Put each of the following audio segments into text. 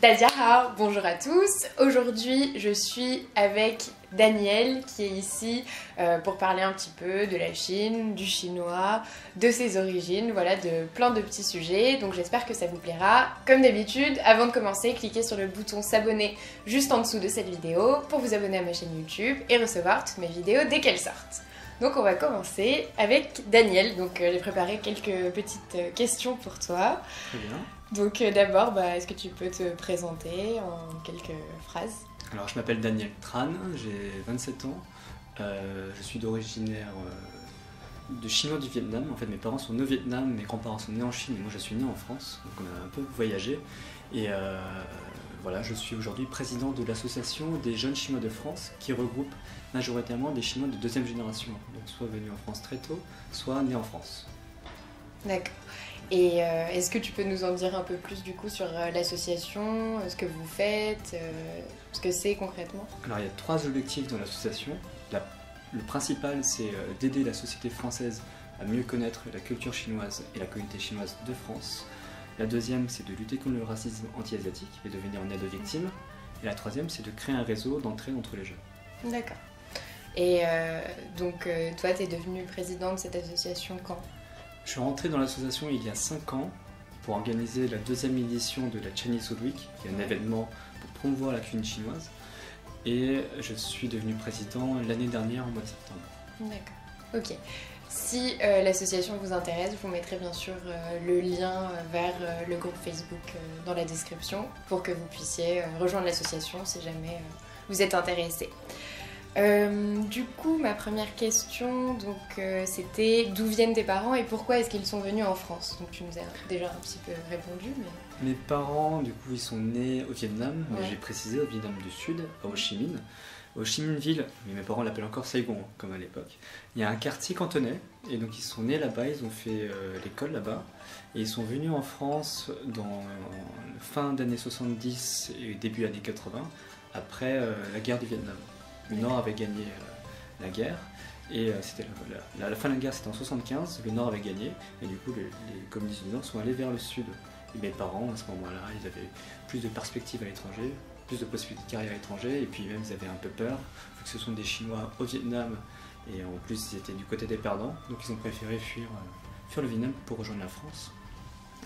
Dadia, bonjour à tous. Aujourd'hui, je suis avec Daniel qui est ici euh, pour parler un petit peu de la Chine, du chinois, de ses origines, voilà, de plein de petits sujets. Donc j'espère que ça vous plaira. Comme d'habitude, avant de commencer, cliquez sur le bouton s'abonner juste en dessous de cette vidéo pour vous abonner à ma chaîne YouTube et recevoir toutes mes vidéos dès qu'elles sortent. Donc on va commencer avec Daniel. Donc euh, j'ai préparé quelques petites euh, questions pour toi. Très bien. Donc euh, d'abord, bah, est-ce que tu peux te présenter en quelques phrases? Alors, je m'appelle Daniel Tran, j'ai 27 ans. Euh, je suis d'originaire euh, de chinois du Vietnam. En fait, mes parents sont nés au Vietnam, mes grands-parents sont nés en Chine et moi je suis né en France. Donc, on a un peu voyagé. Et euh, voilà, je suis aujourd'hui président de l'association des jeunes chinois de France qui regroupe majoritairement des chinois de deuxième génération. Donc, soit venus en France très tôt, soit nés en France. D'accord. Et euh, est-ce que tu peux nous en dire un peu plus du coup sur euh, l'association, euh, ce que vous faites, euh, ce que c'est concrètement? Alors il y a trois objectifs dans l'association. La- le principal c'est d'aider la société française à mieux connaître la culture chinoise et la communauté chinoise de France. La deuxième c'est de lutter contre le racisme anti-asiatique et de venir en aide aux victimes. Et la troisième c'est de créer un réseau d'entraide entre les jeunes. D'accord. Et euh, donc toi, tu es devenue présidente de cette association quand? Je suis rentré dans l'association il y a 5 ans pour organiser la deuxième édition de la Chinese Food Week, qui est un événement pour promouvoir la cuisine chinoise. Et je suis devenu président l'année dernière au mois de septembre. D'accord. Ok. Si euh, l'association vous intéresse, vous mettrai bien sûr euh, le lien euh, vers le groupe Facebook dans la description pour que vous puissiez rejoindre l'association si jamais vous êtes intéressé. Euh, du coup, ma première question, donc, euh, c'était d'où viennent tes parents et pourquoi est-ce qu'ils sont venus en France? Donc tu nous as déjà un petit peu répondu, mais Mes parents, du coup, ils sont nés au Vietnam, mais j'ai précisé au Vietnam du Sud, à Ho Chi Minh. Ho Chi Minh Ville, mais mes parents l'appellent encore Saigon, comme à l'époque. Il y a un quartier cantonais, et donc ils sont nés là-bas, ils ont fait euh, l'école là-bas, et ils sont venus en France dans fin d'année 70 et début années 80, après la guerre du Vietnam. Le Nord avait gagné euh, la guerre, et euh, c'était la, fin de la guerre c'était en 75, le Nord avait gagné, et du coup les, les communistes du Nord sont allés vers le Sud. Et mes parents, à ce moment-là, ils avaient plus de perspectives à l'étranger, plus de possibilités de carrière à l'étranger, et puis même ils avaient un peu peur, vu que ce sont des Chinois au Vietnam, et en plus ils étaient du côté des perdants, donc ils ont préféré fuir, euh, fuir le Vietnam pour rejoindre la France.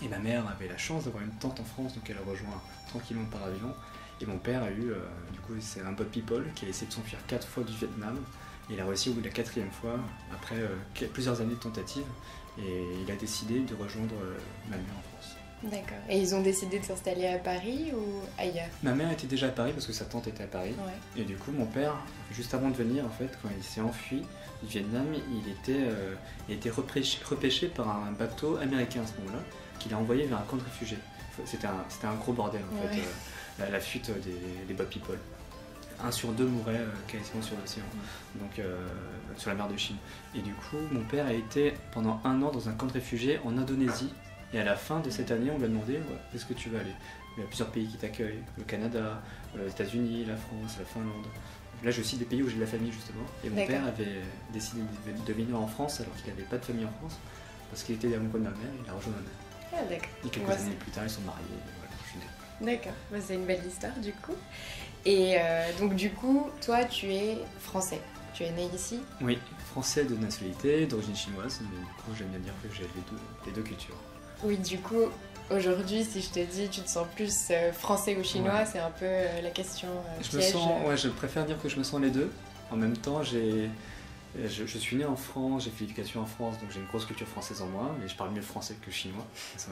Et ma mère avait la chance d'avoir une tante en France, donc elle a rejoint tranquillement par avion. Et mon père a eu, euh, du coup, c'est un boat people qui a essayé de s'enfuir quatre fois du Vietnam. Et il a réussi au bout de la quatrième fois, après euh, plusieurs années de tentatives. Et il a décidé de rejoindre euh, ma mère en France. d'accord. Et ils ont décidé de s'installer à Paris ou ailleurs? Ma mère était déjà à Paris parce que sa tante était à Paris. Ouais. Et du coup, mon père, juste avant de venir, en fait, quand il s'est enfui du Vietnam, il était, euh, il était repêché, repêché par un bateau américain à ce moment-là, qu'il a envoyé vers un camp de réfugiés. C'était un, gros bordel, en fait, euh, la, la fuite des, des boat people. Un sur deux mourait euh, quasiment sur l'océan, donc euh, sur la mer de Chine. Et du coup, mon père a été pendant un an dans un camp de réfugiés en Indonésie. Et à la fin de cette année, on lui a demandé ouais, où est-ce que tu vas aller? Il y a plusieurs pays qui t'accueillent le Canada, les États-Unis, la France, la Finlande. Là, je cite des pays où j'ai de la famille justement. Et mon père avait décidé de- venir en France alors qu'il n'avait pas de famille en France. Parce qu'il était amoureux de ma mère, il a rejoint ma mère. Ah. Et quelques années plus tard, ils sont mariés. D'accord, Bah, c'est une belle histoire du coup. Et euh, donc du coup, toi tu es français, tu es né ici Oui, français de nationalité, d'origine chinoise, mais du coup, j'aime bien dire que j'ai les deux, les deux cultures. Oui, du coup, aujourd'hui si je te dis tu te sens plus euh, français ou chinois, Ouais. c'est un peu euh, la question euh, Je me sens, ouais, je préfère dire que je me sens les deux. En même temps, j'ai, je, je suis né en France, j'ai fait l'éducation en France, donc j'ai une grosse culture française en moi, mais je parle mieux français que chinois. Ça,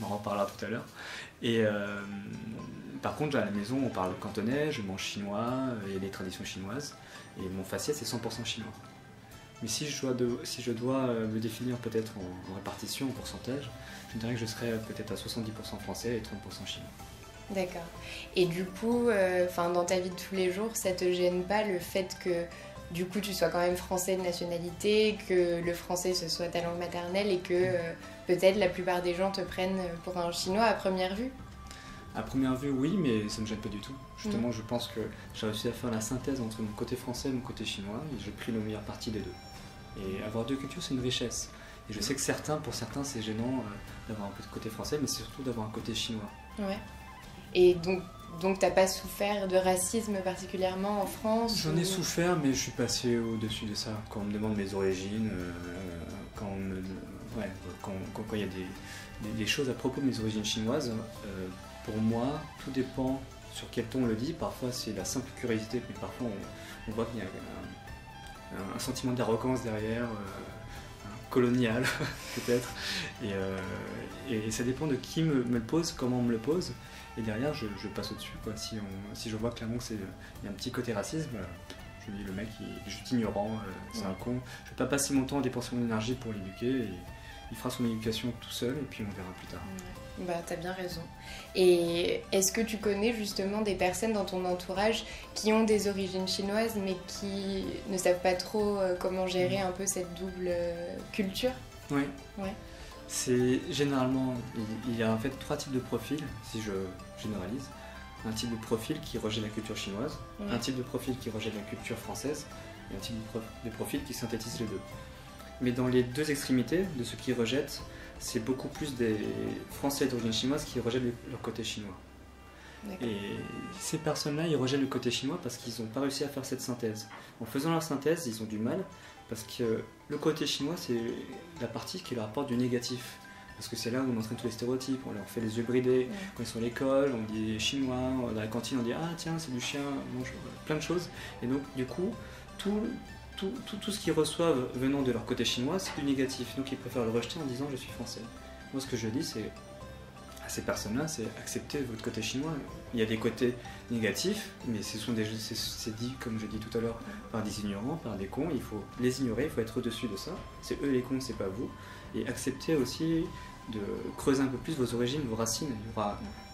on en reparlera tout à l'heure. Et euh, par contre, à la maison, on parle cantonais, je mange chinois, y a des traditions chinoises, et mon faciès c'est 100% chinois. Mais si je dois, euh, me définir peut-être en, répartition, en pourcentage, je dirais que je serais peut-être à 70% français et 30% chinois. D'accord. Et du coup, euh, dans ta vie de tous les jours, ça te gêne pas le fait que du coup tu sois quand même français de nationalité, que le français ce soit ta langue maternelle et que euh, peut-être la plupart des gens te prennent pour un chinois à première vue À première vue, oui, mais ça me gêne pas du tout. Justement, je pense que j'ai réussi à faire la synthèse entre mon côté français et mon côté chinois, et j'ai pris la meilleure partie des deux. Et avoir deux cultures, c'est une richesse. Et je sais que certains, pour certains, c'est gênant euh, d'avoir un peu de côté français, mais c'est surtout d'avoir un côté chinois. Ouais. Et donc, donc t'as pas souffert de racisme particulièrement en France J'en ai ou- souffert, mais je suis passé au-dessus de ça. Quand on me demande mes origines, euh, quand on me- ouais, quand quand- quand il y a des, des- des choses à propos de mes origines chinoises, euh, pour moi, tout dépend sur quel ton on le dit. Parfois, c'est la simple curiosité, mais parfois, on, on voit qu'il y a un, un sentiment d'arrogance derrière, euh, colonial peut-être. Et, euh, et ça dépend de qui me, me le pose, comment on me le pose. Et derrière, je, je passe au-dessus. quoi. Si, on- si je vois clairement qu'il y a un petit côté racisme, euh, je me dis le mec il est juste ignorant, euh, c'est Ouais. un con. Je vais pas passer mon temps à dépenser mon énergie pour l'éduquer. Et il fera son éducation tout seul et puis on verra plus tard. Ouais. Bah, t'as bien raison. Et est-ce que tu connais justement des personnes dans ton entourage qui ont des origines chinoises mais qui ne savent pas trop euh, comment gérer un peu cette double euh, culture? Oui. Ouais. C'est généralement, il- y a en fait trois types de profils, si je généralise. Un type de profil qui rejette la culture chinoise, Ouais. un type de profil qui rejette la culture française, et un type de profil qui synthétise les deux. Mais dans les deux extrémités de ceux qui rejettent, c'est beaucoup plus des Français d'origine chinoise qui rejettent le- leur côté chinois. Et ces personnes-là, ils rejettent le côté chinois parce qu'ils n'ont pas réussi à faire cette synthèse. En faisant leur synthèse, ils ont du mal parce que le côté chinois, c'est la partie qui leur apporte du négatif. Parce que c'est là où on entraîne tous les stéréotypes, on leur fait les yeux bridés. Ouais. Quand ils sont à l'école, on dit chinois, dans la cantine, on dit ah tiens, c'est du chien, bonjour, plein de choses. Et donc, du coup, tout, tout, ce qu'ils reçoivent venant de leur côté chinois, c'est du négatif. Donc, ils préfèrent le rejeter en disant je suis français. Moi, ce que je dis, c'est à ces personnes-là, c'est accepter votre côté chinois. Il y a des côtés négatifs, mais ce sont des, c'est, dit, comme je dis tout à l'heure, par des ignorants, par des cons. Il faut les ignorer, il faut être au-dessus de ça. C'est eux les cons, c'est pas vous. Et accepter aussi de creuser un peu plus vos origines, vos racines.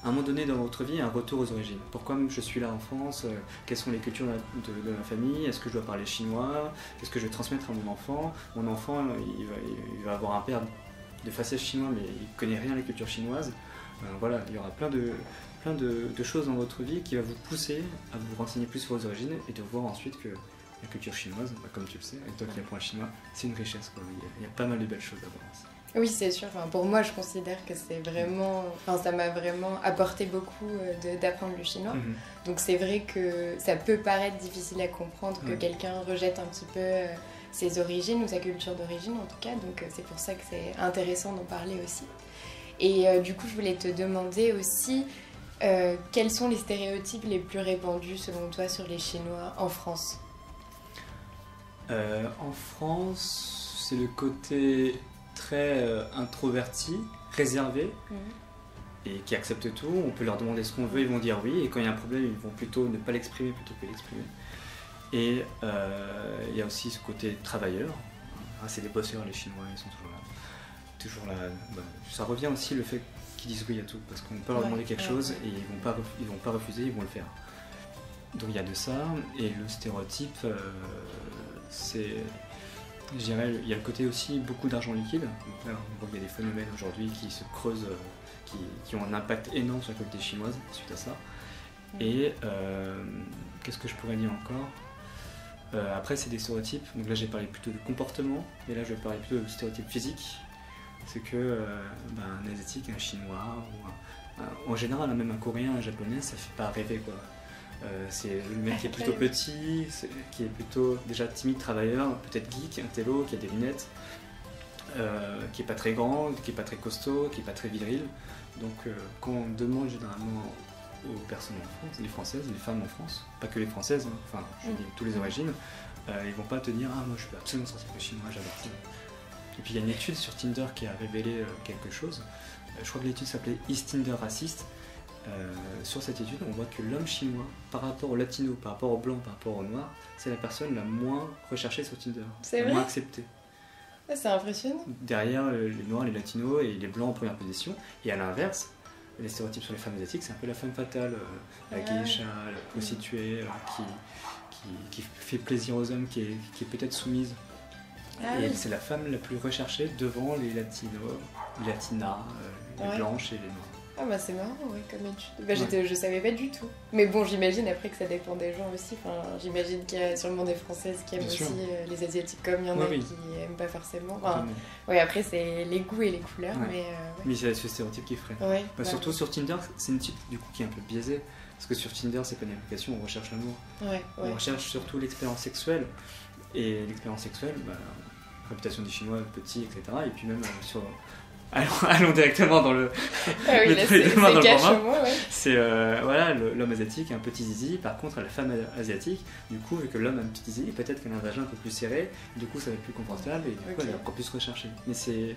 À un moment donné dans votre vie un retour aux origines. Pourquoi je suis là en France Euh, Quelles sont les cultures de, ma famille Est-ce que je dois parler chinois Qu'est-ce que je vais transmettre à mon enfant Mon enfant, il va, avoir un père de faciès chinois, mais il connaît rien à la culture chinoise. Euh, voilà, il y aura plein de, plein de, choses dans votre vie qui va vous pousser à vous renseigner plus sur vos origines et de voir ensuite que la culture chinoise, bah, comme tu le sais, avec toi qui apprends le chinois, c'est une richesse. Il, y a, il y a pas mal de belles choses à voir. Oui, c'est sûr. Enfin, pour moi, je considère que c'est vraiment. Enfin, ça m'a vraiment apporté beaucoup euh, d'apprendre le chinois. Mhm. Donc, c'est vrai que ça peut paraître difficile à comprendre que quelqu'un rejette un petit peu euh, ses origines ou sa culture d'origine, en tout cas. Donc, euh, c'est pour ça que c'est intéressant d'en parler aussi. Et euh, du coup, je voulais te demander aussi euh, quels sont les stéréotypes les plus répandus selon toi sur les Chinois en France? Euh, en France, c'est le côté très euh, introverti, réservé, et qui acceptent tout. On peut leur demander ce qu'on veut, ils vont dire oui. Et quand il y a un problème, ils vont plutôt ne pas l'exprimer plutôt que l'exprimer. Et euh, il y a aussi ce côté travailleur. Ah, c'est des bosseurs, les Chinois, ils sont toujours là. Toujours là. Bah, ça revient aussi le fait qu'ils disent oui à tout, parce qu'on peut leur Ouais, demander quelque ouais, chose et ils vont pas, ils vont pas refuser, ils vont le faire. Donc il y a de ça. Et le stéréotype, euh, c'est je dirais, il y a le côté aussi beaucoup d'argent liquide. Donc là, on voit qu'il y a des phénomènes aujourd'hui qui se creusent, euh, qui, qui ont un impact énorme sur la communauté chinoise suite à ça. Et euh, qu'est-ce que je pourrais dire encore? Euh, Après, c'est des stéréotypes. Donc là, j'ai parlé plutôt de comportement, et là, je vais parler plutôt de stéréotypes physiques. C'est que euh, ben, un asiatique, un chinois, ou un- un- en général, même un coréen, un japonais, ça fait pas rêver quoi. Euh, c'est le mec qui est plutôt petit, qui est plutôt déjà timide, travailleur, peut-être geek, un télo, qui a des lunettes, euh, qui est pas très grand, qui est pas très costaud, qui est pas très viril. Donc euh, quand on demande généralement aux personnes en France, les françaises, les femmes en France, pas que les françaises, hein, enfin je Mm. dis toutes les origines, ils vont pas te dire ah moi je suis absolument sortir avec le chinois, j'adore ça. Et puis il y a une étude sur Tinder qui a révélé quelque chose. Je crois que l'étude s'appelait Is Tinder raciste? Euh, sur cette étude, on voit que l'homme chinois, par rapport au latino, par rapport au blanc, par rapport au noir, c'est la personne la moins recherchée sur Tinder, C'est la vrai moins acceptée. Ah, C'est impressionnant. Derrière euh, les noirs, les latinos et les blancs en première position. Et à l'inverse, les stéréotypes sur les femmes asiatiques, c'est un peu la femme fatale, euh, la Ouais. geisha, la prostituée, euh, qui, qui, qui fait plaisir aux hommes, qui est, qui est peut-être soumise. Ah et oui. c'est la femme la plus recherchée devant les latinos, les latinas, les Ouais. blanches et les noirs. Ah bah c'est marrant, ouais, comme étude. Bah, j'étais, je savais pas du tout. Mais bon, j'imagine après que ça dépend des gens aussi. Enfin, j'imagine qu'il y a sûrement des Françaises qui aiment aussi euh, les Asiatiques comme il y en a qui aiment pas forcément. Enfin, ouais, après c'est les goûts et les couleurs, mais... Euh, mais c'est ce stéréotype qui. Ouais, bah, surtout sur Tinder, c'est une type du coup qui est un peu biaisée. Parce que sur Tinder, c'est pas une application, on recherche l'amour. Ouais, on recherche surtout l'expérience sexuelle. Et l'expérience sexuelle, bah, réputation des Chinois, petits, etc. Et puis même euh, sur allons, directement dans le. Ah oui, c'est euh, voilà l'homme asiatique un petit zizi. Par contre, la femme asiatique, du coup, vu que l'homme a un petit zizi, peut-être qu'elle a un vagin un peu plus serré. Du coup, ça va être plus confortable et du coup, elle est encore plus recherchée. Mais c'est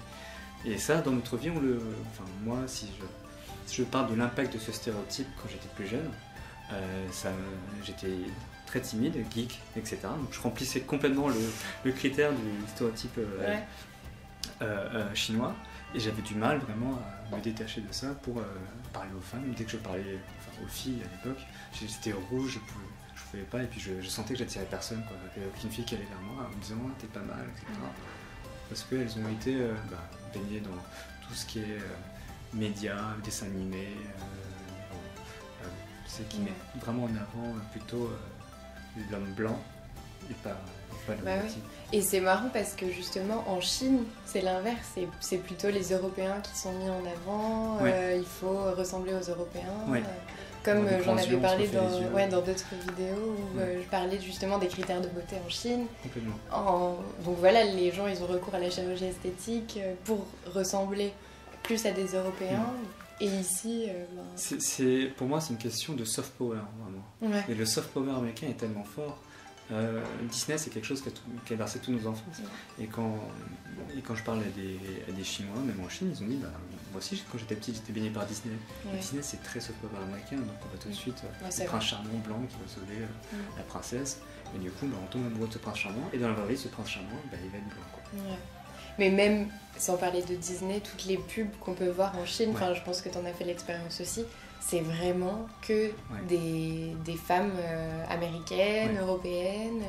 et ça, dans notre vie, on le. Enfin, moi, si je, si je parle de l'impact de ce stéréotype quand j'étais plus jeune, euh, ça, j'étais très timide, geek, etc. Donc, je remplissais complètement le, le critère du stéréotype euh, chinois. Et j'avais du mal vraiment à me détacher de ça pour euh, parler aux femmes. Dès que je parlais aux filles à l'époque, j'étais rouge, je pouvais, je pouvais pas, et puis je, sentais que j'attirais personne. Quoi. Il n'y avait aucune fille qui allait vers moi en me disant t'es pas mal, etc. Parce qu'elles ont été euh, bah, baignées dans tout ce qui est euh, médias, dessins animés, c'est qui met vraiment en avant plutôt l'homme blanc et pas bah Et c'est marrant parce que justement en Chine, c'est l'inverse, c'est plutôt les Européens qui sont mis en avant, euh, il faut ressembler aux Européens. Euh, comme euh, j'en avais parlé dans, d'autres vidéos où je parlais justement des critères de beauté en Chine. En, donc voilà, les gens ils ont recours à la chirurgie esthétique pour ressembler plus à des Européens. Mm. Et ici, ben c'est, pour moi, c'est une question de soft power, vraiment. Et le soft power américain est tellement fort euh, Disney, c'est quelque chose qui a, versé tous nos enfants. Et quand, et quand je parle à des, des, Chinois, même en Chine, ils ont dit bah, Moi aussi, quand j'étais petit, j'étais baigné par Disney. Disney, c'est très soft américain, donc on va tout de suite le prince charmant blanc qui va sauver euh, la princesse. Et du coup, bah, on tombe amoureux de ce prince charmant. Et dans la vraie vie, ce prince charmant, bah, il va être blanc. Mais même sans parler de Disney, toutes les pubs qu'on peut voir en Chine, je pense que tu en as fait l'expérience aussi c'est vraiment que des, des, femmes euh, américaines, européennes.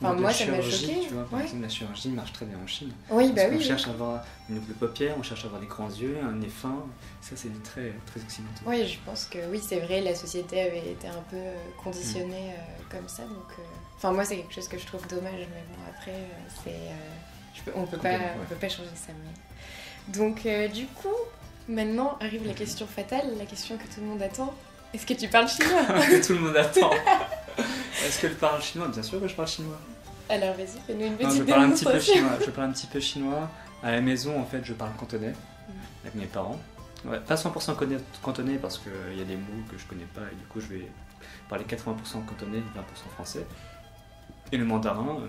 Enfin, moi, ça m'a choqué. Tu vois, par exemple, la chirurgie marche très bien en Chine. Oui, bah on cherche à avoir une double paupière, on cherche à avoir des grands yeux, un nez fin. Ça, c'est très, très occidental. Oui, je pense que oui, c'est vrai, la société avait été un peu euh, conditionnée mm. euh, comme ça. Donc, enfin, moi, c'est quelque chose que je trouve dommage, mais bon, après, c'est, on peut pas, on peut pas changer ça. Mais... Donc, du coup, Maintenant arrive la question fatale, la question que tout le monde attend. Est-ce que tu parles chinois Que tout le monde attend. Est-ce que je parle chinois? Bien sûr que je parle chinois. Alors vas-y, fais-nous une petite non, je parle un petit peu chinois. Je parle un petit peu chinois. À la maison, en fait, je parle cantonais mm. avec mes parents. pas 100% cantonais parce qu'il y a des mots que je connais pas et du coup je vais parler 80% cantonais, 20% français. Et le mandarin, euh,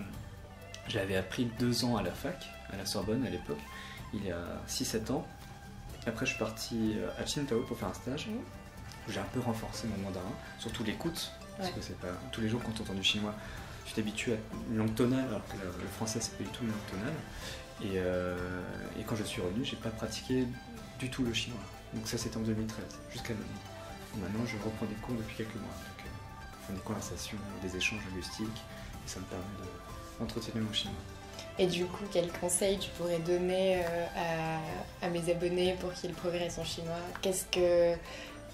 j'avais appris deux ans à la fac, à la Sorbonne à l'époque, il y a 6-7 ans. Après, je suis parti euh, à Qingdao pour faire un stage mmh. où j'ai un peu renforcé mon mandarin, surtout l'écoute, parce que c'est pas tous les jours quand tu entends du chinois, tu t'habitues à une langue tonale, alors que le, français c'est pas du tout une langue tonale. Et, euh, et quand je suis revenu, j'ai pas pratiqué du tout le chinois. Donc ça c'était en 2013, jusqu'à maintenant. Maintenant, je reprends des cours depuis quelques mois. Donc, euh, des conversations, des échanges linguistiques, et ça me permet d'entretenir mon chinois. Et du coup, quel conseil tu pourrais donner euh, à, mes abonnés pour qu'ils progressent en chinois? Qu'est-ce que,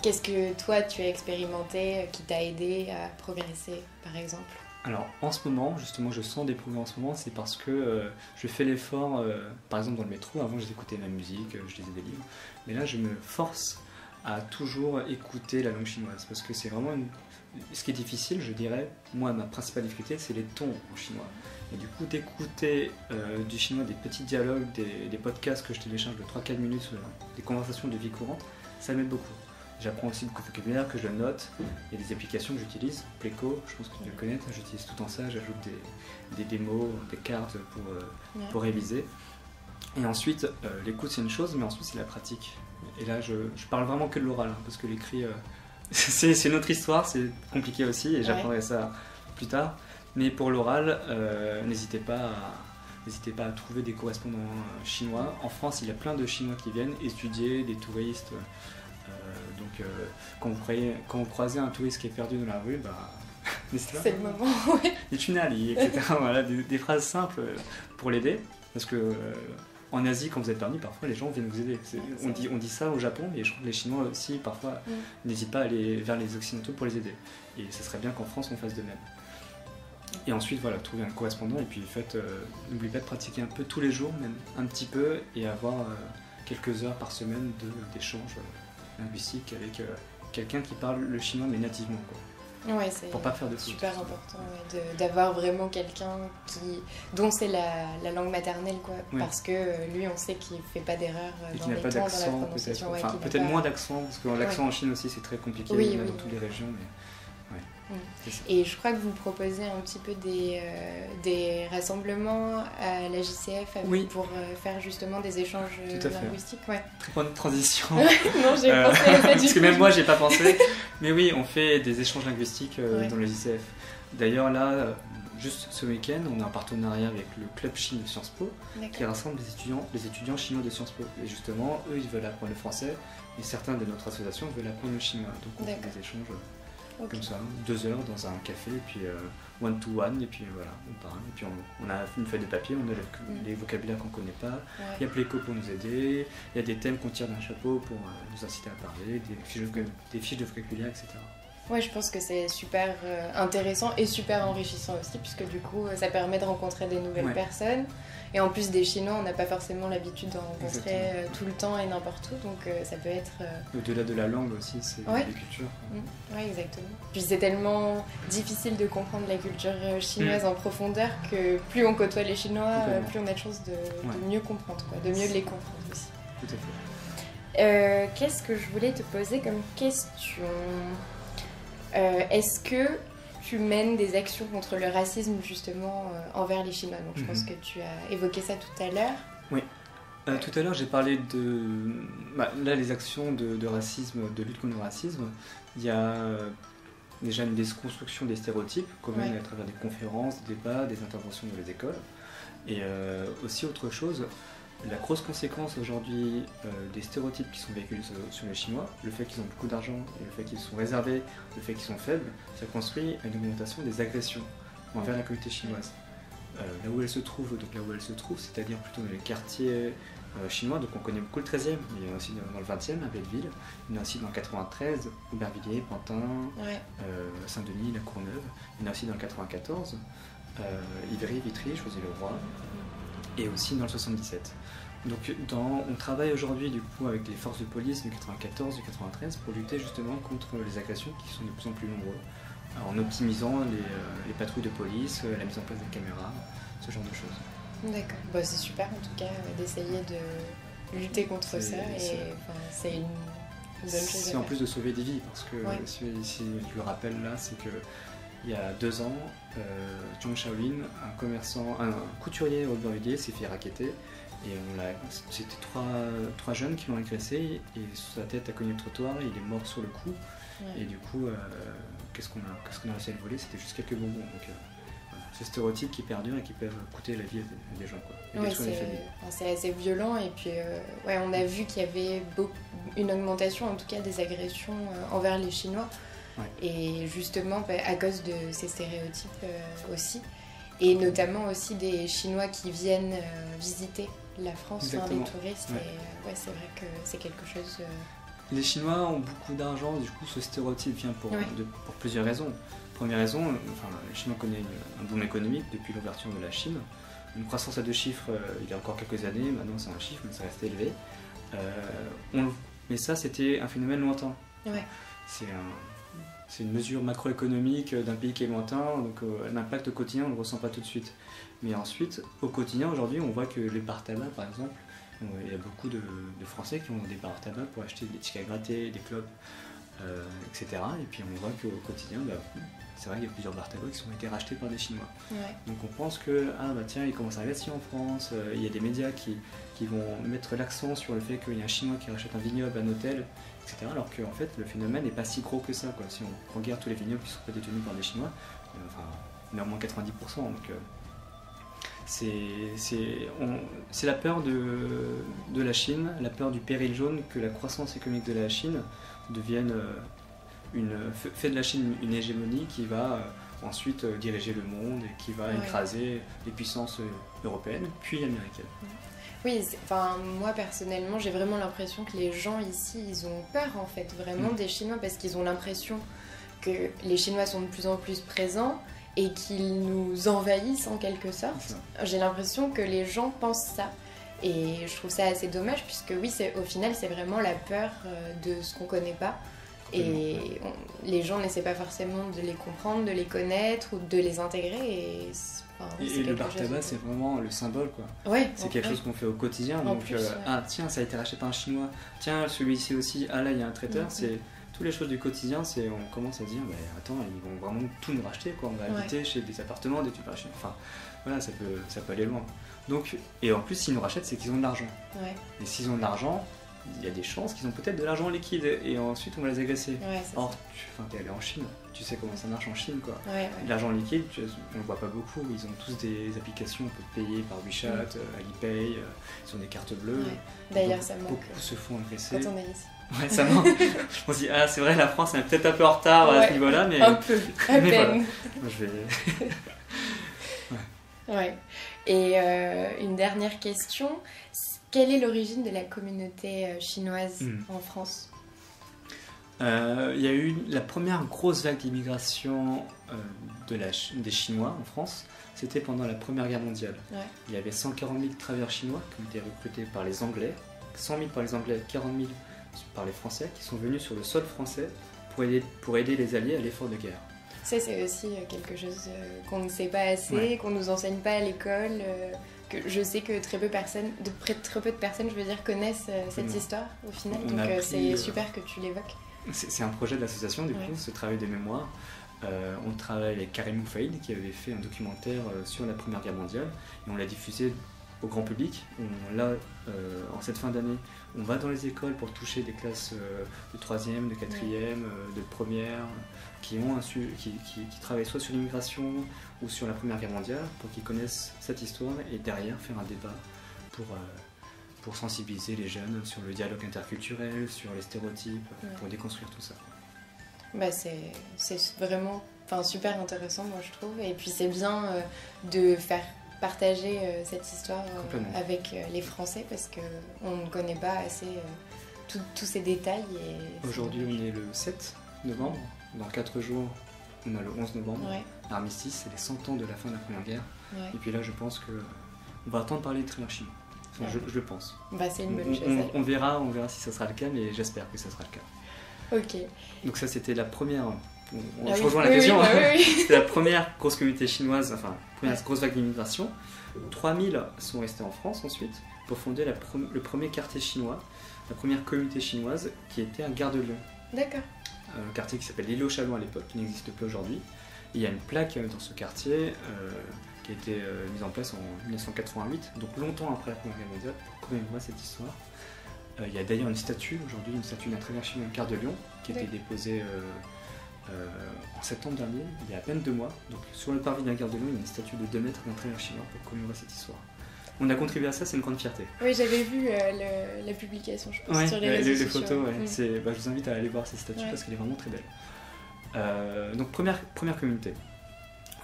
que toi tu as expérimenté euh, qui t'a aidé à progresser, par exemple? Alors en ce moment, justement, je sens des progrès en ce moment, c'est parce que euh, je fais l'effort, par exemple dans le métro, avant j'écoutais ma musique, je lisais des livres, mais là je me force à toujours écouter la langue chinoise, parce que c'est vraiment ce qui est difficile, je dirais, moi ma principale difficulté, c'est les tons en chinois. Et du coup, d'écouter euh, du chinois des petits dialogues, des, podcasts que je télécharge de 3-4 minutes, euh, des conversations de vie courante, ça m'aide beaucoup. J'apprends aussi beaucoup de vocabulaire que je note. Il y a des applications que j'utilise, Pleco, je pense que tu le connaître, j'utilise tout en ça, j'ajoute des, des, démos, des cartes pour, euh, pour réviser. Et ensuite, l'écoute c'est une chose, mais ensuite c'est la pratique. Et là, je, je parle vraiment que de l'oral, hein, parce que l'écrit, c'est une autre histoire, c'est compliqué aussi, et j'apprendrai ça plus tard. Mais pour l'oral, euh, n'hésitez pas pas à trouver des correspondants euh, chinois. En France, il y a plein de Chinois qui viennent étudier, des touristes. Euh, donc, quand, vous croyez, quand vous croisez un touriste qui est perdu dans la rue, bah, C'est le moment, oui. Des tunnels, etc. voilà, des, phrases simples pour l'aider. Parce que en Asie, quand vous êtes permis, parfois les gens viennent vous aider. Ouais, on, dit, on dit ça au Japon, mais je crois que les Chinois aussi, parfois, Mm. n'hésitent pas à aller vers les Occidentaux pour les aider. Et ça serait bien qu'en France, on fasse de même. Et ensuite, voilà, trouver un correspondant, et puis faites, euh, n'oubliez pas de pratiquer un peu tous les jours, même un petit peu, et avoir euh, quelques heures par semaine d'échanges euh, linguistiques avec euh, quelqu'un qui parle le chinois, mais nativement, quoi, Ouais, c'est pour pas faire de super important ouais, de- d'avoir vraiment quelqu'un qui dont c'est la, la langue maternelle quoi Oui. parce que euh, lui on sait qu'il fait pas d'erreur euh, Et dans les pas temps dans la d'accent, peut-être. ouais, Enfin, peut-être pas- moins d'accent, parce que l'accent en Chine aussi, c'est très compliqué, Oui, même oui, dans toutes les régions. Mais... et je crois que vous proposez un petit peu des, euh, des rassemblements à la JCF avec- Oui. pour euh, faire justement des échanges Tout à fait. linguistiques ouais. Très bonne transition. non j'ai Euh, pensé à ça du parce que coup. même moi, j'ai pas pensé. Mais oui, on fait des échanges linguistiques euh, Ouais. dans le JCF. D'ailleurs, là, juste ce week-end, on a un partenariat avec le Club Chine de Sciences Po qui rassemble les étudiants, les étudiants chinois de Sciences Po. Et justement, eux, ils veulent apprendre le français et certains de notre association veulent apprendre le chinois. Donc, on fait des échanges comme ça, deux heures dans un café, et puis euh, one to one, et puis voilà, on parle. Et puis on, on a une feuille de papier, on a les, Mm. les vocabulaires qu'on connaît pas. Il y a Pléco pour nous aider, il y a des thèmes qu'on tire d'un chapeau pour euh, nous inciter à parler, des fiches de, des fiches de vocabulaire, etc. Ouais, je pense que c'est super euh, intéressant et super enrichissant aussi, puisque du coup, euh, ça permet de rencontrer des nouvelles Ouais. personnes. Et en plus des Chinois, on n'a pas forcément l'habitude d'en rencontrer Exactement. euh, tout le temps et n'importe où, donc ça peut être. Au-delà de la langue aussi, c'est Ouais. les cultures. mm, ouais, exactement. Puis c'est tellement difficile de comprendre la culture chinoise en profondeur que plus on côtoie les Chinois, plus on a de chances de, mieux comprendre, quoi, de mieux les comprendre aussi. Tout à fait. Euh, Qu'est-ce que je voulais te poser comme question? Euh, Est-ce que tu mènes des actions contre le racisme justement euh, envers les Chinois? Donc je pense Mhm. que tu as évoqué ça tout à l'heure. Euh, tout à l'heure, j'ai parlé de. bah, là, les actions de, de racisme, de lutte contre le racisme. Il y a déjà une déconstruction des stéréotypes Ouais. à travers des conférences, des débats, des interventions dans les écoles. Et aussi, autre chose, la grosse conséquence aujourd'hui euh, des stéréotypes qui sont véhiculés sur, sur les Chinois, le fait qu'ils ont beaucoup d'argent et le fait qu'ils sont réservés, le fait qu'ils sont faibles, ça construit une augmentation des agressions envers la communauté chinoise. Euh, là où elle se trouve, donc là où elle se trouve, c'est-à-dire plutôt dans les quartiers euh, chinois, donc on connaît beaucoup le 13e, mais il y en a aussi dans, le 20e, à Belleville, il y en a aussi dans le 93, Aubervilliers, Pantin, Ouais. Saint-Denis, La Courneuve, il y en a aussi dans le 94, euh, Ivry, Vitry, Choisy-le-Roi, et aussi dans le 77. Donc dans- on travaille aujourd'hui du coup avec les forces de police du 94, du 93 pour lutter justement contre les agressions qui sont de plus en plus nombreuses, en optimisant les, euh, les patrouilles de police, euh, la mise en place des caméras, ce genre de choses. D'accord. Bah, c'est super en tout cas d'essayer de lutter contre ça et c'est- une, bonne chose. C'est en plus de sauver des vies, parce que Ouais. si, si je le rappelle là, c'est que il y a deux ans, euh, Zhong Shaolin, un commerçant, un couturier au Aubervilliers s'est fait raqueter et on l'a, c'était trois, trois jeunes qui l'ont agressé et sa tête a cogné le trottoir et il est mort sur le coup Ouais. et du coup, euh, qu'est-ce qu'on a, qu'est-ce qu'on a réussi à le voler? C'était juste quelques bonbons. Donc, euh, voilà. ce stéréotype qui perdure et qui peuvent coûter la vie à des, gens Ouais, c'est assez violent et puis euh, ouais, on a vu qu'il y avait beaucoup, une augmentation en tout cas des agressions euh, envers les Chinois Ouais. et justement bah, à cause de ces stéréotypes euh, aussi et notamment aussi des Chinois qui viennent euh, visiter la France, des Exactement. touristes Ouais. et euh, ouais, c'est vrai que c'est quelque chose. Les Chinois ont beaucoup d'argent, du coup ce stéréotype vient pour, Ouais. de- pour plusieurs raisons. Première raison, enfin, les Chinois connaissent une- un boom économique depuis l'ouverture de la Chine. Une croissance à deux chiffres euh, il y a encore quelques années, maintenant c'est un chiffre, mais ça reste élevé. Euh, on mais ça c'était un phénomène lointain. Ouais. C'est un- c'est une mesure macroéconomique d'un pays qui est lointain, donc euh, l'impact au quotidien on ne le ressent pas tout de suite. Mais ensuite, au quotidien aujourd'hui, on voit que les bars tabac par exemple, euh, il y a beaucoup de, de Français qui ont des bars tabac pour acheter des tickets à gratter, des clopes, euh, etc. Et puis on voit qu'au quotidien, bah, c'est vrai qu'il y a plusieurs bars tabac qui ont été rachetés par des Chinois. ouais. Donc on pense que, ah bah tiens, il commence à ici en France, euh, il y a des médias qui, qui vont mettre l'accent sur le fait qu'il y a un Chinois qui rachète un vignoble, un hôtel, etc. Alors qu'en fait, le phénomène n'est pas si gros que ça. Si on regarde tous les vignobles qui sont pas détenus par des Chinois, euh, enfin, en a au moins 90%. Donc euh, c'est on- la peur de, la Chine, la peur du péril jaune que la croissance économique de la Chine devienne euh, fait de la Chine une hégémonie qui va euh, ensuite euh, diriger le monde et qui va Ouais. écraser les puissances euh, européennes puis américaines. Oui, enfin moi personnellement j'ai vraiment l'impression que les gens ici ils ont peur en fait vraiment Mm. des Chinois parce qu'ils ont l'impression que les Chinois sont de plus en plus présents et qu'ils nous envahissent en quelque sorte. J'ai l'impression que les gens pensent ça et je trouve ça assez dommage puisque oui c'est au final c'est vraiment la peur euh, de ce qu'on connaît pas et on- les gens n'essaient pas forcément de les comprendre, de les connaître ou de les intégrer et, enfin, Et, et le bar tabac, c'est vraiment le symbole quoi. Ouais, C'est quelque chose qu'on fait au quotidien. En donc, plus, euh, ouais. ah tiens, ça a été racheté par un chinois. Tiens, celui-ci aussi. Ah là, il y a un traiteur. Mhm. C'est toutes les choses du quotidien. C'est on commence à dire, mais attends, ils vont vraiment tout nous racheter quoi. On va Ouais. habiter chez des appartements, des trucs rachetés. Enfin, voilà, ça peut, ça peut aller loin. Donc, et en plus, s'ils nous rachètent, c'est qu'ils ont de l'argent. Ouais, Et s'ils ont de l'argent, il y a des chances qu'ils ont peut-être de l'argent liquide. Et ensuite, on va les agresser. ouais, Or, tu t'es allé en Chine. Tu sais comment ça marche en Chine quoi. ça. Ouais, ouais. L'argent liquide, tu- on ne le voit pas beaucoup. Ils ont tous des applications, on peut payer par WeChat, euh, Alipay, euh, ils ont des cartes bleues. D'ailleurs, ça manque Beaucoup se font agresser. quand on est ici. Ouais, ça manque. on se dit, ah, c'est vrai, la France est peut-être un peu en retard à Ouais. ce niveau-là, mais Un peu, à mais peine. moi, je vais. Ouais. Et euh, une dernière question. Quelle est l'origine de la communauté euh, chinoise Mm. en France? Euh, Il y a eu la première grosse vague d'immigration euh, de des Chinois en France. C'était pendant la Première Guerre mondiale. Ouais. Il y avait 140 000 travailleurs chinois qui ont été recrutés par les Anglais, 100 000 par les Anglais, 40 000 par les Français, qui sont venus sur le sol français pour aider, pour aider les Alliés à l'effort de guerre. Ça, c'est aussi quelque chose qu'on ne sait pas assez, Ouais. qu'on nous enseigne pas à l'école. euh, que je sais que très peu, personnes, de près- très peu de personnes, je veux dire, connaissent euh, cette Non. histoire au final. On Donc euh, c'est euh, super que tu l'évoques. C'est un projet de l'association, du Ouais. coup, ce travail des mémoires. Euh, on travaille avec Karim Moufaïd qui avait fait un documentaire sur la Première Guerre mondiale et on l'a diffusé au grand public. On, là, euh, en cette fin d'année, on va dans les écoles pour toucher des classes euh, de 3e, de 4e, euh, de première, qui, ont un qui, qui- qui travaillent soit sur l'immigration ou sur la Première Guerre mondiale pour qu'ils connaissent cette histoire et derrière faire un débat pour, euh, pour sensibiliser les jeunes sur le dialogue interculturel, sur les stéréotypes, Ouais. pour déconstruire tout ça. Bah, c'est vraiment super intéressant, moi, je trouve. Et puis, c'est bien euh, de faire partager euh, cette histoire avec les Français parce qu'on ne connaît pas assez tous ces détails. Aujourd'hui, on est le 7 novembre. Dans 4 jours, on a le 11 novembre. Ouais, L'armistice, c'est les 100 ans de la fin de la Première Guerre. ouais. Et puis là, je pense que on va attendre parler de thriller chinois. Enfin, je, le pense. Bah, c'est On, une bonne on- chose. on- verra, on verra si ça sera le cas, mais j'espère que ça sera le cas. Ok. Donc ça, c'était la première. On, on Ah se oui, rejoint la question. oui, hein. bah oui. C'était la première grosse communauté chinoise, enfin, première grosse vague d'immigration. 3000 sont restés en France ensuite pour fonder la pre- le premier quartier chinois, la première communauté chinoise qui était à Gare de Lyon. D'accord. Un quartier qui s'appelle l'île aux Chalons à l'époque, qui n'existe plus aujourd'hui. Il y a une plaque euh, dans ce quartier euh, qui a été euh, mise en place en 1988, donc longtemps après la Première Guerre mondiale, pour commémorer cette histoire. Euh, il y a d'ailleurs une statue, aujourd'hui, une statue d'un travailleur chinois de Gare de Lyon, qui a été déposée euh, euh, en septembre dernier, il y a à peine deux mois. Donc sur le parvis la Gare de Lyon, il y a une statue de 2 mètres d'un chinois pour commémorer cette histoire. On a contribué à ça, c'est une grande fierté. Oui, j'avais vu euh, le- la publication, je pense, Ouais, sur les réseaux les, les sociaux. photos, ouais. Mm. Bah, je vous invite à aller voir ces statues Ouais. parce qu'elle est vraiment très belle. Euh, donc première, première communauté.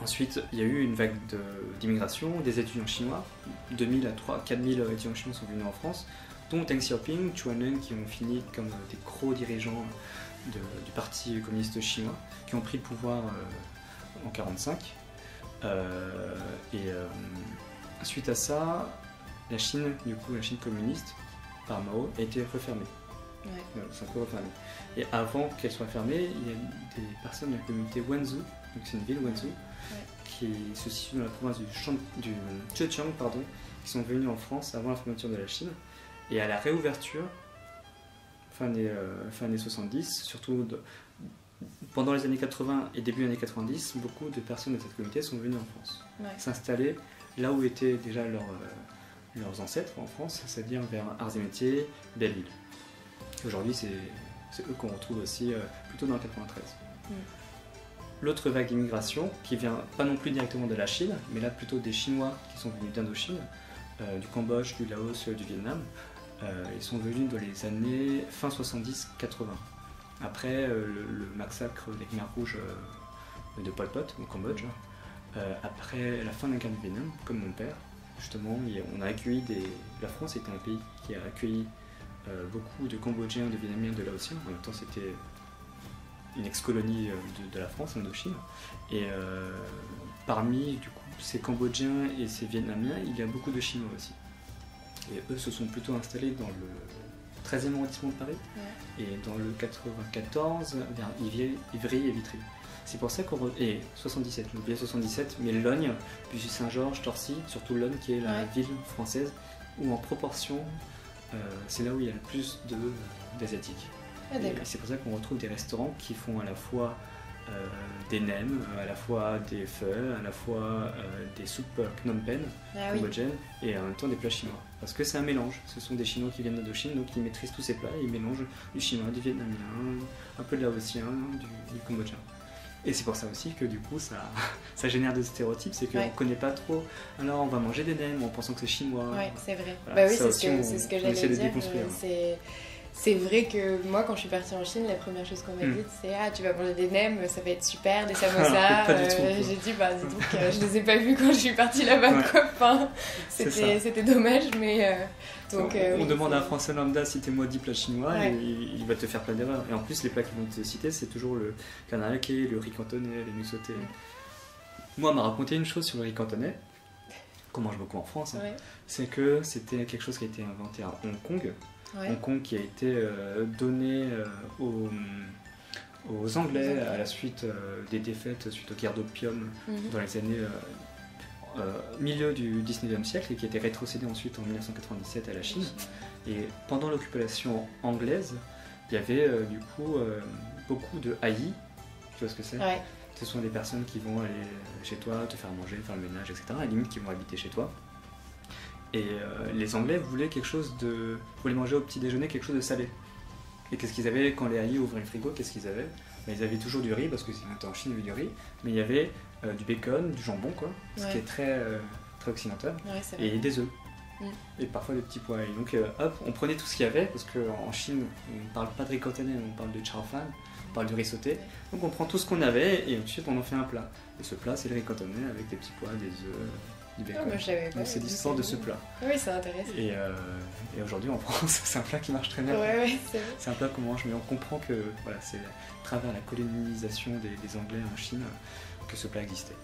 Ensuite, il y a eu une vague de- d'immigration, des étudiants chinois. 2000 à 3, 4000 étudiants chinois sont venus en France, dont Deng Xiaoping, Chu Hanwen, qui ont fini comme des gros dirigeants de- du Parti communiste chinois, qui ont pris le pouvoir euh, en 45. Euh, et euh, suite à ça, la Chine, du coup, la Chine communiste, par Mao, a été refermée. Ouais. C'est refermé. Et avant qu'elle soit fermée, il y a des personnes de la communauté Wenzhou, donc c'est une ville Wenzhou, qui se situe dans la province du, Shan- du Zhejiang, pardon, qui sont venus en France avant la fermeture de la Chine. Et à la réouverture, fin des, euh, fin des 70, surtout de- pendant les années 80 et début années 90, beaucoup de personnes de cette communauté sont venues en France Ouais. Là où étaient déjà leurs, euh, leurs ancêtres en France, c'est-à-dire vers Arts et Métiers, Belleville. Aujourd'hui, c'est eux qu'on retrouve aussi euh, plutôt dans le 93. Mm. L'autre vague d'immigration, qui vient pas non plus directement de la Chine, mais là plutôt des Chinois qui sont venus d'Indochine, euh, du Cambodge, du Laos, euh, du Vietnam. Euh, ils sont venus dans les années fin 70-80. Après euh, le, le massacre des Khmers rouges de Pol Pot au Cambodge. Euh, après la fin de la guerre du Vietnam, comme mon père, justement, on a accueilli des. La France était un pays qui a accueilli euh, beaucoup de Cambodgiens, de Vietnamiens, de Laotiens. En même temps, c'était une ex-colonie de, la France, Indochine. Et parmi du coup, ces Cambodgiens et ces Vietnamiens, il y a beaucoup de Chinois aussi. Et eux se sont plutôt installés dans le 13e arrondissement de Paris et dans le 94 vers Ivry, et Vitry. C'est pour ça qu'on. Et 77, bien 77, mais Logne, puis Saint-Georges, Torcy, surtout Logne qui est la ville française où en proportion, euh, c'est là où il y a le plus d'Asiatiques. Ah, c'est pour ça qu'on retrouve des restaurants qui font à la fois euh, des nems, à la fois des feux, à la fois euh, des soupes Phnom Penh, ah cambodgiennes, et en même temps des plats chinois. Parce que c'est un mélange. Ce sont des Chinois qui viennent d'Indochine, donc ils maîtrisent tous ces plats, ils mélangent du chinois, du vietnamien, un peu de laotien, du, du cambodgien. Et c'est pour ça aussi que du coup ça, ça génère des stéréotypes, c'est qu'on ne connaît pas trop. Alors on va manger des nems en pensant que c'est chinois. Oui, c'est vrai. bah oui, c'est ce que, j'allais dire. C'est vrai que moi, quand je suis partie en Chine, la première chose qu'on m'a hmm. dit, c'est Ah, tu vas manger des nems, ça va être super, des samosas. Euh, j'ai dit Bah, dis donc, euh, je les ai pas vus quand je suis partie là-bas, ouais. c'était dommage, mais. Euh, donc, on, demande à un Français lambda citez-moi 10 plats chinois et il, va te faire plein d'erreurs. Et en plus, les plats qu'ils vont te citer, c'est toujours le canard le riz cantonais, les nuits sautées. Moi, on m'a raconté une chose sur le riz cantonais qu'on mange beaucoup en France, hein. c'est que c'était quelque chose qui a été inventé à Hong Kong Hong Kong qui a été euh, donné euh, aux, aux, Anglais à la suite euh, des défaites suite aux guerres d'opium mhm. dans les années milieu du 19e siècle et qui a été rétrocédé ensuite en 1997 à la Chine. Et pendant l'occupation anglaise, il y avait du coup beaucoup de haïs, tu vois ce que c'est Ce sont des personnes qui vont aller chez toi, te faire manger, faire le ménage, etc. À la limite, qui vont habiter chez toi. Et euh, les Anglais voulaient quelque chose de. voulaient manger au petit déjeuner quelque chose de salé. Et qu'est-ce qu'ils avaient quand les alliés ouvraient le frigo Qu'est-ce qu'ils avaient? Ben, Ils avaient toujours du riz, parce que c'était en Chine, il y avait du riz, mais il y avait euh, du bacon, du jambon, quoi, ce qui est très, euh, très occidental, et des œufs. Mm. Et parfois des petits pois. Et donc, hop, on prenait tout ce qu'il y avait, parce qu'en Chine, on ne parle pas de riz cantonais, on parle de chao fan, on parle du riz sauté. Donc, on prend tout ce qu'on avait, et ensuite, on en fait un plat. Et ce plat, c'est le riz cantonais avec des petits pois, des œufs ah, c'est l'histoire de ce plat. Oui, c'est intéressant. Et, euh, et aujourd'hui en France, c'est un plat qui marche très bien. c'est un plat qu'on mange, mais on comprend que voilà, c'est à travers la colonisation des, des Anglais en Chine que ce plat existait.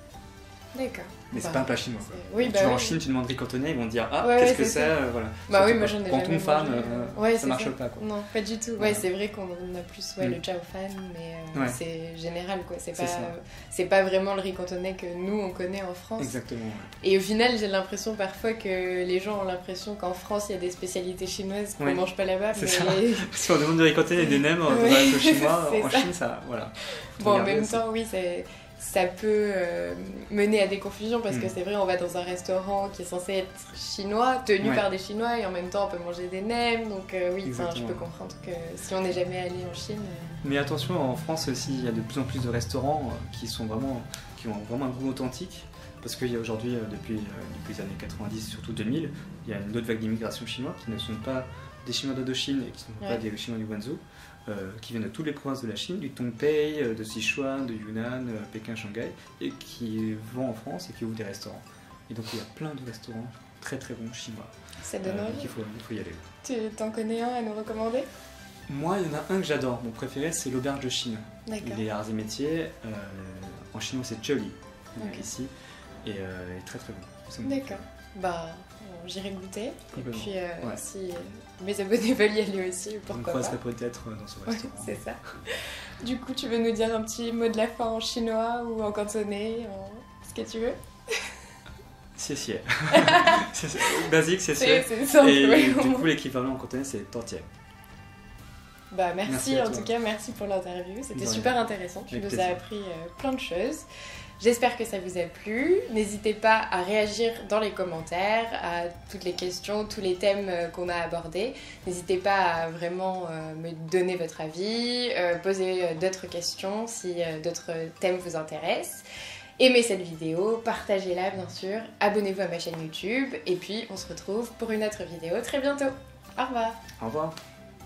D'accord. Mais c'est bah, pas un plat chinois. Quoi. Oui, bah, tu vas en Chine, tu demandes riz cantonais, ils vont te dire Ah, qu'est-ce que c'est euh, voilà. Bah oui, moi j'en ai Quand on femme, euh, ça marche pas. Quoi. Non, pas du tout. Ouais, c'est vrai qu'on a plus ouais, le mm. chow fan, mais euh, c'est général quoi. C'est pas, c'est pas vraiment le riz cantonais que nous on connaît en France. Exactement. Et au final, j'ai l'impression parfois que les gens ont l'impression qu'en France il y a des spécialités chinoises qu'on mange pas là-bas. C'est ça. si on demande du riz cantonais et des nems, on va être chinois. En Chine, ça. Voilà. Bon, en même temps, oui, c'est ça peut euh, mener à des confusions parce que hmm. c'est vrai, on va dans un restaurant qui est censé être chinois, tenu par des Chinois, et en même temps on peut manger des nems. Donc euh, oui, je peux comprendre que si on n'est jamais allé en Chine. Euh, Mais attention, en France aussi, il y a de plus en plus de restaurants qui sont vraiment, qui ont vraiment un goût authentique. Parce qu'il y a aujourd'hui, depuis, depuis les années 90, surtout 2000, il y a une autre vague d'immigration chinoise qui ne sont pas des Chinois d'Indochine et qui ne sont pas des Chinois du Guangzhou, euh, qui viennent de toutes les provinces de la Chine, du Tongpei, euh, de Sichuan, de Yunnan, euh, Pékin, Shanghai, et qui vont en France et qui ouvrent des restaurants. Et donc il y a plein de restaurants très très bons chinois. Ça donne envie. Il faut, il faut y aller. Tu t'en connais un à nous recommander? Moi, il y en a un que j'adore. Mon préféré, c'est l'auberge de Chine. Il est arts et métiers. en chinois, c'est Choli, ici. Et il est très très bon. D'accord. Bah, j'irai goûter. Et puis, euh, si mes abonnés veulent y aller aussi, pourquoi pas. On peut-être dans ce restaurant. c'est ça. Du coup, tu veux nous dire un petit mot de la fin en chinois ou en cantonais, en... ce que tu veux? C'est Basique, c'est Et du coup, l'équivalent en cantonais, c'est tortier. Bah merci, en tout cas, merci pour l'interview. C'était super intéressant. Tu nous as appris euh, plein de choses. J'espère que ça vous a plu. N'hésitez pas à réagir dans les commentaires à toutes les questions, tous les thèmes euh, qu'on a abordés. N'hésitez pas à vraiment euh, me donner votre avis, euh, poser d'autres questions si d'autres thèmes vous intéressent. Aimez cette vidéo, partagez-la bien sûr, abonnez-vous à ma chaîne YouTube et puis on se retrouve pour une autre vidéo très bientôt. Au revoir. Au revoir.